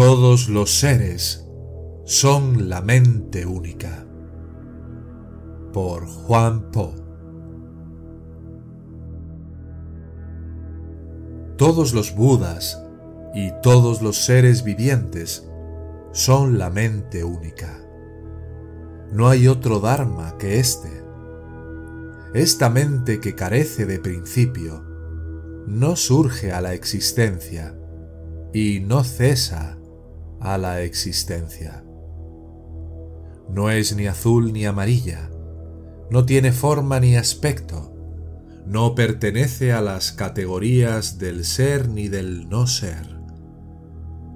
Todos los seres son la mente única. Por Juan Po. Todos los Budas y todos los seres vivientes son la mente única. No hay otro Dharma que éste. Esta mente que carece de principio no surge a la existencia y no cesa a la existencia. No es ni azul ni amarilla, no tiene forma ni aspecto, no pertenece a las categorías del ser ni del no ser,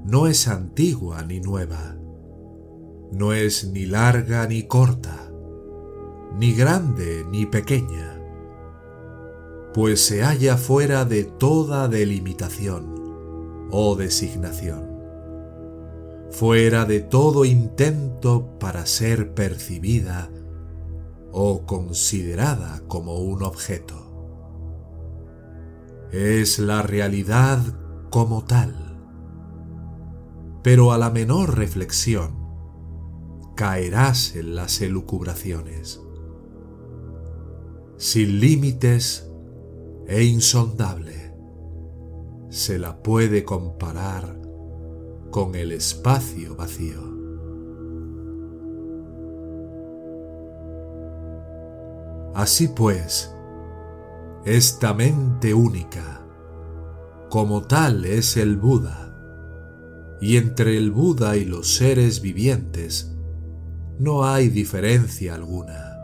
no es antigua ni nueva, no es ni larga ni corta, ni grande ni pequeña, pues se halla fuera de toda delimitación o designación fuera de todo intento para ser percibida o considerada como un objeto. Es la realidad como tal, pero a la menor reflexión caerás en las elucubraciones. Sin límites e insondable, se la puede comparar con el espacio vacío. Así pues, esta mente única, como tal es el Buda, y entre el Buda y los seres vivientes no hay diferencia alguna.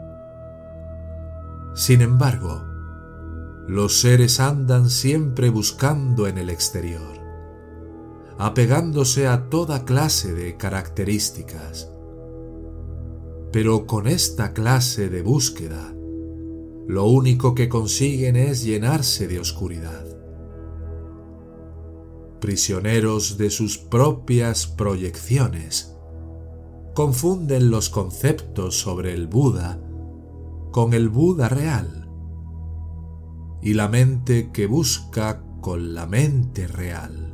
Sin embargo, los seres andan siempre buscando en el exterior apegándose a toda clase de características. Pero con esta clase de búsqueda, lo único que consiguen es llenarse de oscuridad. Prisioneros de sus propias proyecciones, confunden los conceptos sobre el Buda con el Buda real y la mente que busca con la mente real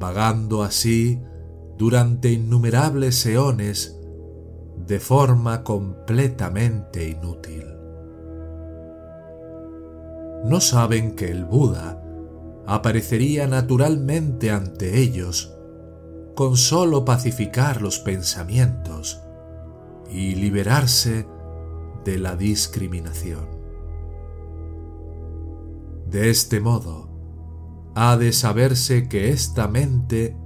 vagando así durante innumerables eones de forma completamente inútil. No saben que el Buda aparecería naturalmente ante ellos con sólo pacificar los pensamientos y liberarse de la discriminación. De este modo, ha de saberse que esta mente,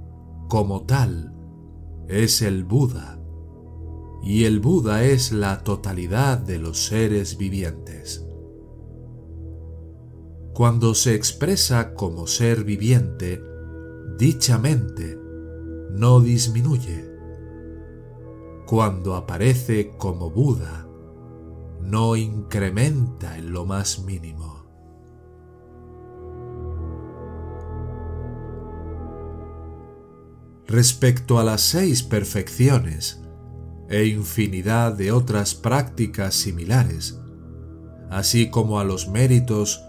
como tal, es el Buda, y el Buda es la totalidad de los seres vivientes. Cuando se expresa como ser viviente, dicha mente no disminuye. Cuando aparece como Buda, no incrementa en lo más mínimo. Respecto a las seis perfecciones e infinidad de otras prácticas similares, así como a los méritos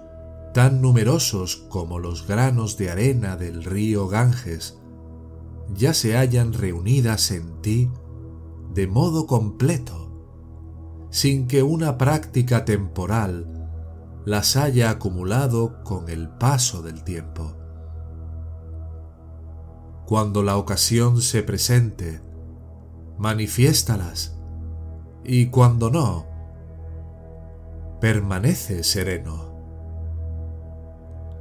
tan numerosos como los granos de arena del río Ganges, ya se hallan reunidas en ti de modo completo, sin que una práctica temporal las haya acumulado con el paso del tiempo cuando la ocasión se presente, manifiéstalas y cuando no, permanece sereno.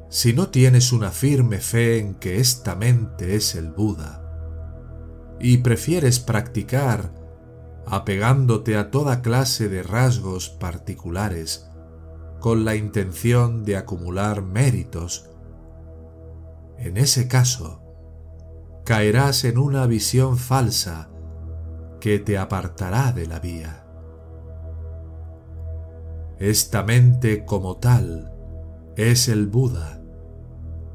Si no tienes una firme fe en que esta mente es el Buda y prefieres practicar apegándote a toda clase de rasgos particulares con la intención de acumular méritos En ese caso, caerás en una visión falsa que te apartará de la vía. Esta mente como tal es el Buda,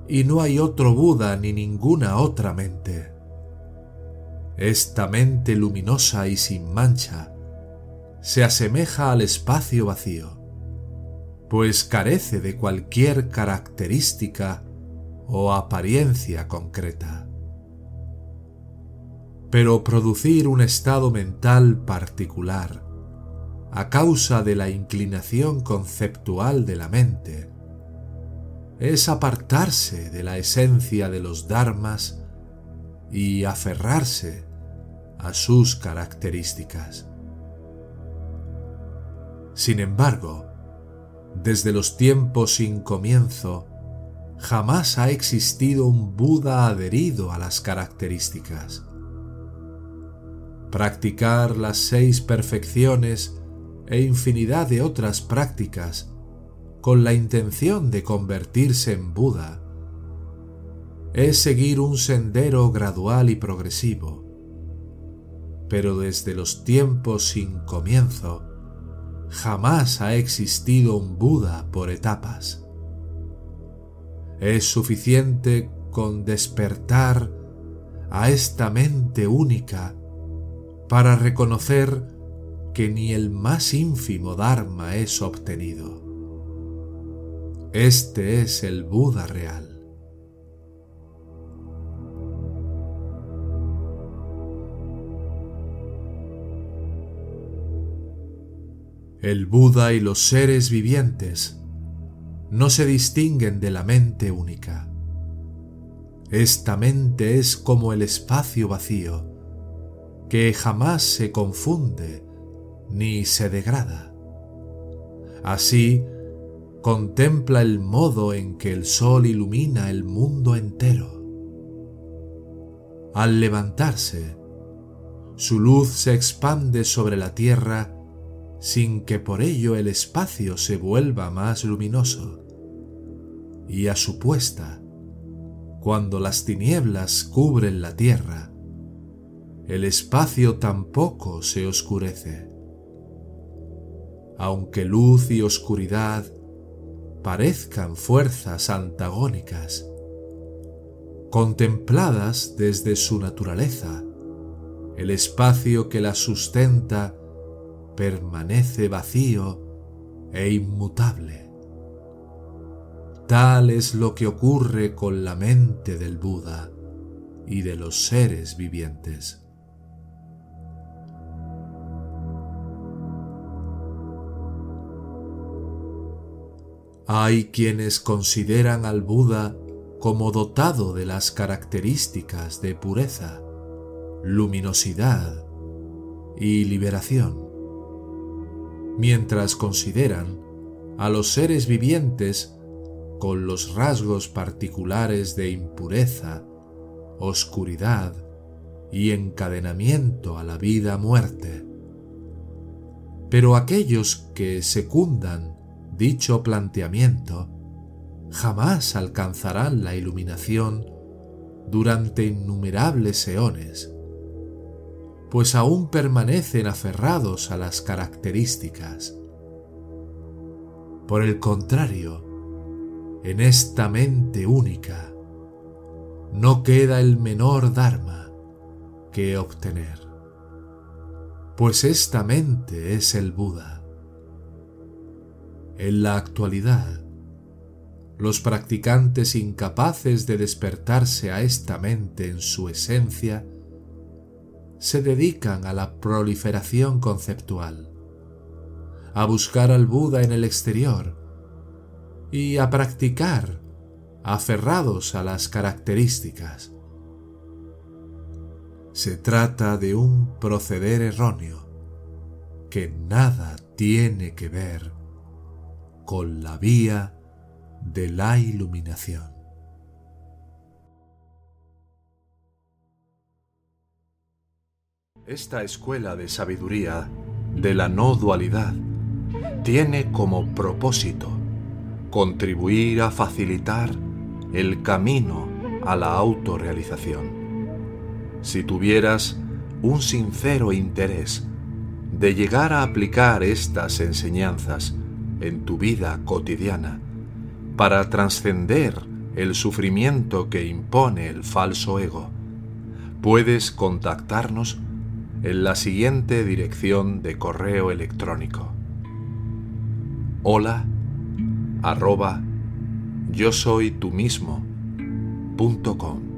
y no hay otro Buda ni ninguna otra mente. Esta mente luminosa y sin mancha se asemeja al espacio vacío, pues carece de cualquier característica o apariencia concreta. Pero producir un estado mental particular a causa de la inclinación conceptual de la mente es apartarse de la esencia de los dharmas y aferrarse a sus características. Sin embargo, desde los tiempos sin comienzo, jamás ha existido un Buda adherido a las características. Practicar las seis perfecciones e infinidad de otras prácticas con la intención de convertirse en Buda es seguir un sendero gradual y progresivo, pero desde los tiempos sin comienzo jamás ha existido un Buda por etapas. Es suficiente con despertar a esta mente única para reconocer que ni el más ínfimo Dharma es obtenido. Este es el Buda real. El Buda y los seres vivientes no se distinguen de la mente única. Esta mente es como el espacio vacío, que jamás se confunde ni se degrada. Así, contempla el modo en que el sol ilumina el mundo entero. Al levantarse, su luz se expande sobre la tierra sin que por ello el espacio se vuelva más luminoso. Y a su puesta, cuando las tinieblas cubren la tierra, el espacio tampoco se oscurece aunque luz y oscuridad parezcan fuerzas antagónicas, contempladas desde su naturaleza, el espacio que las sustenta permanece vacío e inmutable. Tal es lo que ocurre con la mente del Buda y de los seres vivientes. Hay quienes consideran al Buda como dotado de las características de pureza, luminosidad y liberación, mientras consideran a los seres vivientes con los rasgos particulares de impureza, oscuridad y encadenamiento a la vida-muerte. Pero aquellos que secundan dicho planteamiento, jamás alcanzarán la iluminación durante innumerables eones, pues aún permanecen aferrados a las características. Por el contrario, en esta mente única no queda el menor Dharma que obtener, pues esta mente es el Buda. En la actualidad, los practicantes incapaces de despertarse a esta mente en su esencia se dedican a la proliferación conceptual, a buscar al Buda en el exterior y a practicar aferrados a las características. Se trata de un proceder erróneo que nada tiene que ver con la vía de la iluminación. Esta escuela de sabiduría de la no dualidad tiene como propósito contribuir a facilitar el camino a la autorrealización. Si tuvieras un sincero interés de llegar a aplicar estas enseñanzas en tu vida cotidiana para trascender el sufrimiento que impone el falso ego, puedes contactarnos en la siguiente dirección de correo electrónico. Hola arroba yo soy tú mismo punto com.